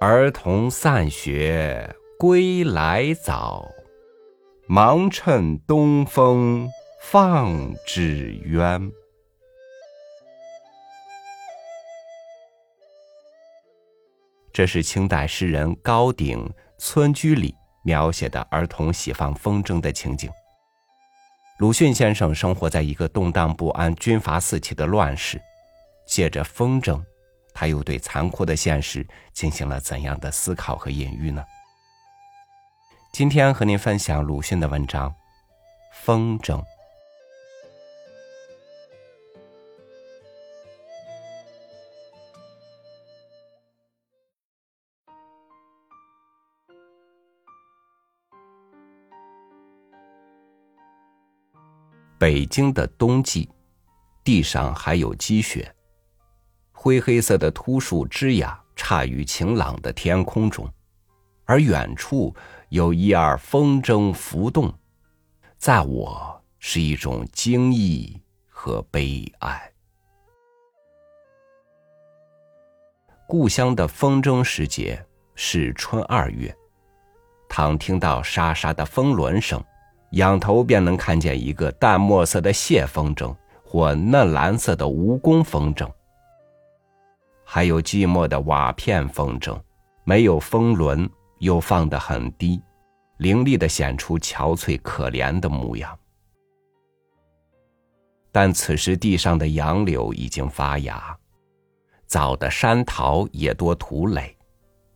儿童散学归来早，忙趁东风放纸鸢。这是清代诗人高鼎《村居》里描写的儿童喜放风筝的情景。鲁迅先生生活在一个动荡不安、军阀四起的乱世，借着风筝。他又对残酷的现实进行了怎样的思考和隐喻呢？今天和您分享鲁迅的文章《风筝》。北京的冬季，地上还有积雪。灰黑色的秃树枝桠插于晴朗的天空中，而远处有一二风筝浮动，在我是一种惊异和悲哀。故乡的风筝时节是春二月，倘听到沙沙的风轮声，仰头便能看见一个淡墨色的蟹风筝或嫩蓝色的蜈蚣风筝。还有寂寞的瓦片风筝，没有风轮，又放得很低，凌厉的显出憔悴可怜的模样。但此时地上的杨柳已经发芽，早的山桃也多吐蕾，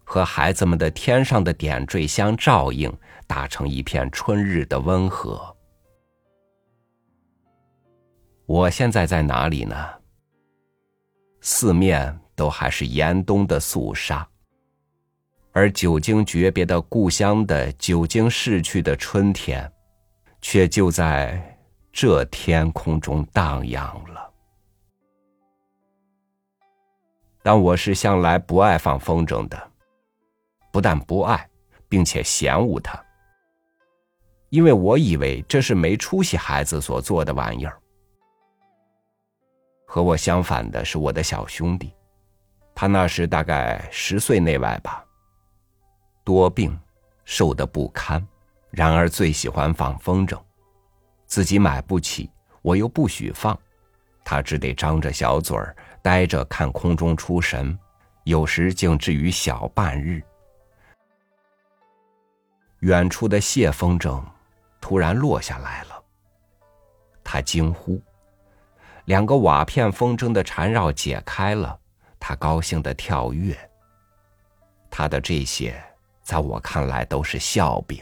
和孩子们的天上的点缀相照应，打成一片春日的温和。我现在在哪里呢？四面。都还是严冬的肃杀，而久经诀别的故乡的久经逝去的春天，却就在这天空中荡漾了。但我是向来不爱放风筝的，不但不爱，并且嫌恶它，因为我以为这是没出息孩子所做的玩意儿。和我相反的是我的小兄弟。他那时大概十岁内外吧，多病，瘦得不堪，然而最喜欢放风筝，自己买不起，我又不许放，他只得张着小嘴儿呆着看空中出神，有时竟至于小半日。远处的蟹风筝突然落下来了，他惊呼，两个瓦片风筝的缠绕解开了。他高兴的跳跃。他的这些，在我看来都是笑柄，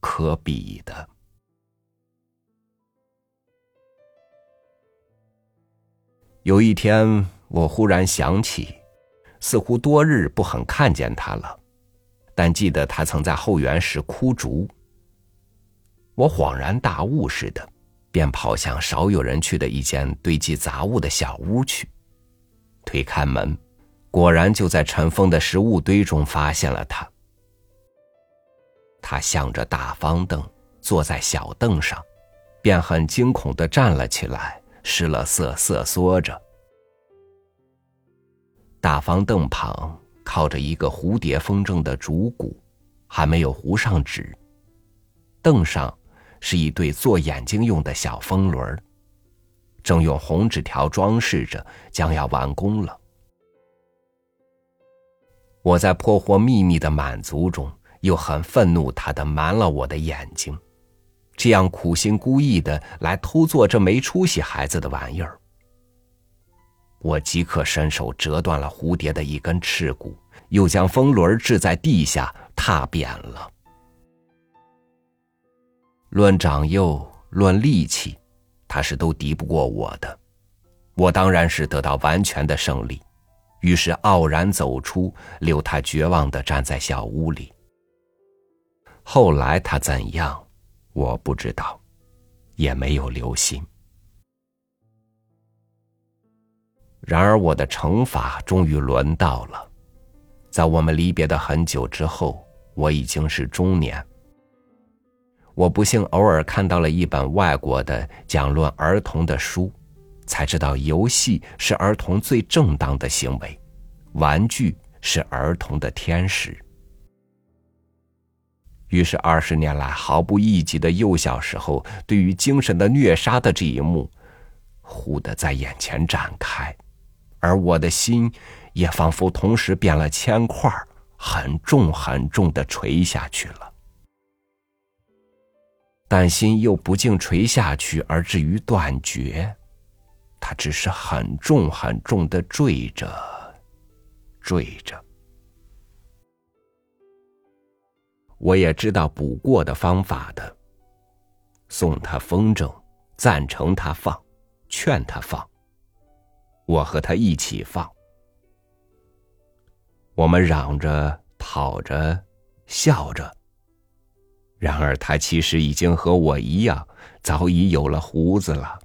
可比的。有一天，我忽然想起，似乎多日不很看见他了，但记得他曾在后园时枯竹。我恍然大悟似的，便跑向少有人去的一间堆积杂物的小屋去。推开门，果然就在尘封的食物堆中发现了他。他向着大方凳坐在小凳上，便很惊恐的站了起来，失了色，瑟缩着。大方凳旁靠着一个蝴蝶风筝的竹骨，还没有糊上纸。凳上是一对做眼睛用的小风轮正用红纸条装饰着，将要完工了。我在破获秘密的满足中，又很愤怒他的瞒了我的眼睛，这样苦心孤诣的来偷做这没出息孩子的玩意儿。我即刻伸手折断了蝴蝶的一根翅骨，又将风轮掷在地下，踏扁了。论长幼，论力气。他是都敌不过我的，我当然是得到完全的胜利，于是傲然走出，留他绝望的站在小屋里。后来他怎样，我不知道，也没有留心。然而我的惩罚终于轮到了，在我们离别的很久之后，我已经是中年。我不幸偶尔看到了一本外国的讲论儿童的书，才知道游戏是儿童最正当的行为，玩具是儿童的天使。于是，二十年来毫不意及的幼小时候对于精神的虐杀的这一幕，忽的在眼前展开，而我的心也仿佛同时变了铅块，很重很重的垂下去了。但心又不竟垂下去而至于断绝，它只是很重很重的坠着，坠着。我也知道补过的方法的。送他风筝，赞成他放，劝他放。我和他一起放。我们嚷着、跑着、笑着。然而他其实已经和我一样，早已有了胡子了。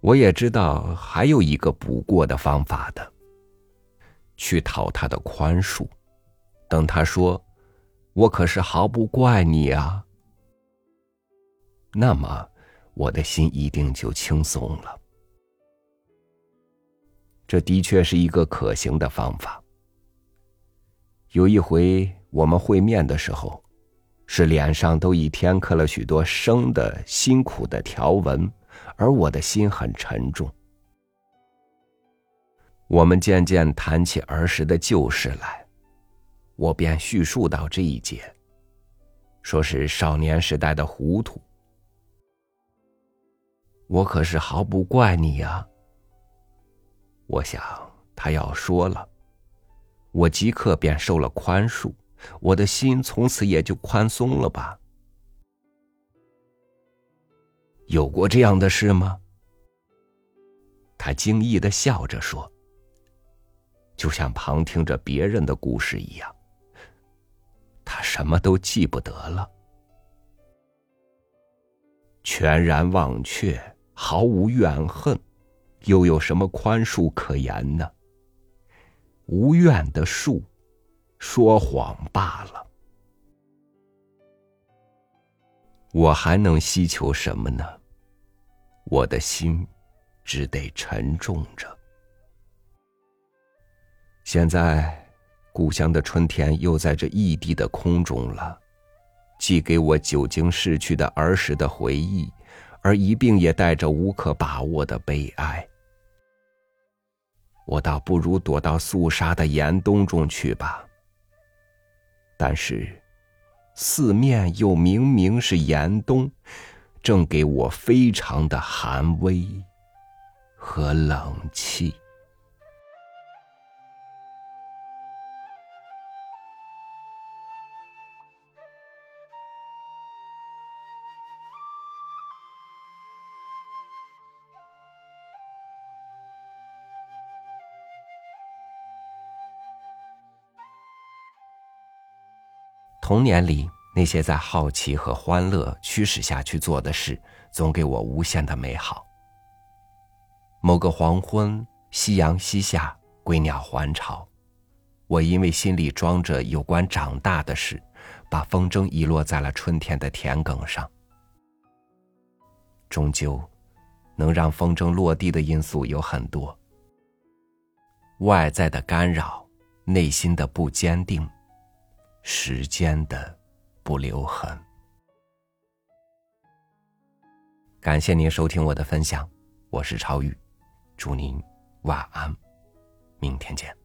我也知道还有一个补过的方法的。去讨他的宽恕，等他说：“我可是毫不怪你啊。”那么，我的心一定就轻松了。这的确是一个可行的方法。有一回我们会面的时候，是脸上都已添刻了许多生的辛苦的条纹，而我的心很沉重。我们渐渐谈起儿时的旧事来，我便叙述到这一节，说是少年时代的糊涂。我可是毫不怪你呀。我想他要说了，我即刻便受了宽恕，我的心从此也就宽松了吧。有过这样的事吗？他惊异的笑着说。就像旁听着别人的故事一样，他什么都记不得了，全然忘却，毫无怨恨，又有什么宽恕可言呢？无怨的树，说谎罢了。我还能希求什么呢？我的心只得沉重着。现在，故乡的春天又在这异地的空中了，寄给我久经逝去的儿时的回忆，而一并也带着无可把握的悲哀。我倒不如躲到肃杀的严冬中去吧。但是，四面又明明是严冬，正给我非常的寒威和冷气。童年里那些在好奇和欢乐驱使下去做的事，总给我无限的美好。某个黄昏，夕阳西下，归鸟还巢，我因为心里装着有关长大的事，把风筝遗落在了春天的田埂上。终究，能让风筝落地的因素有很多：外在的干扰，内心的不坚定。时间的不留痕。感谢您收听我的分享，我是超宇，祝您晚安，明天见。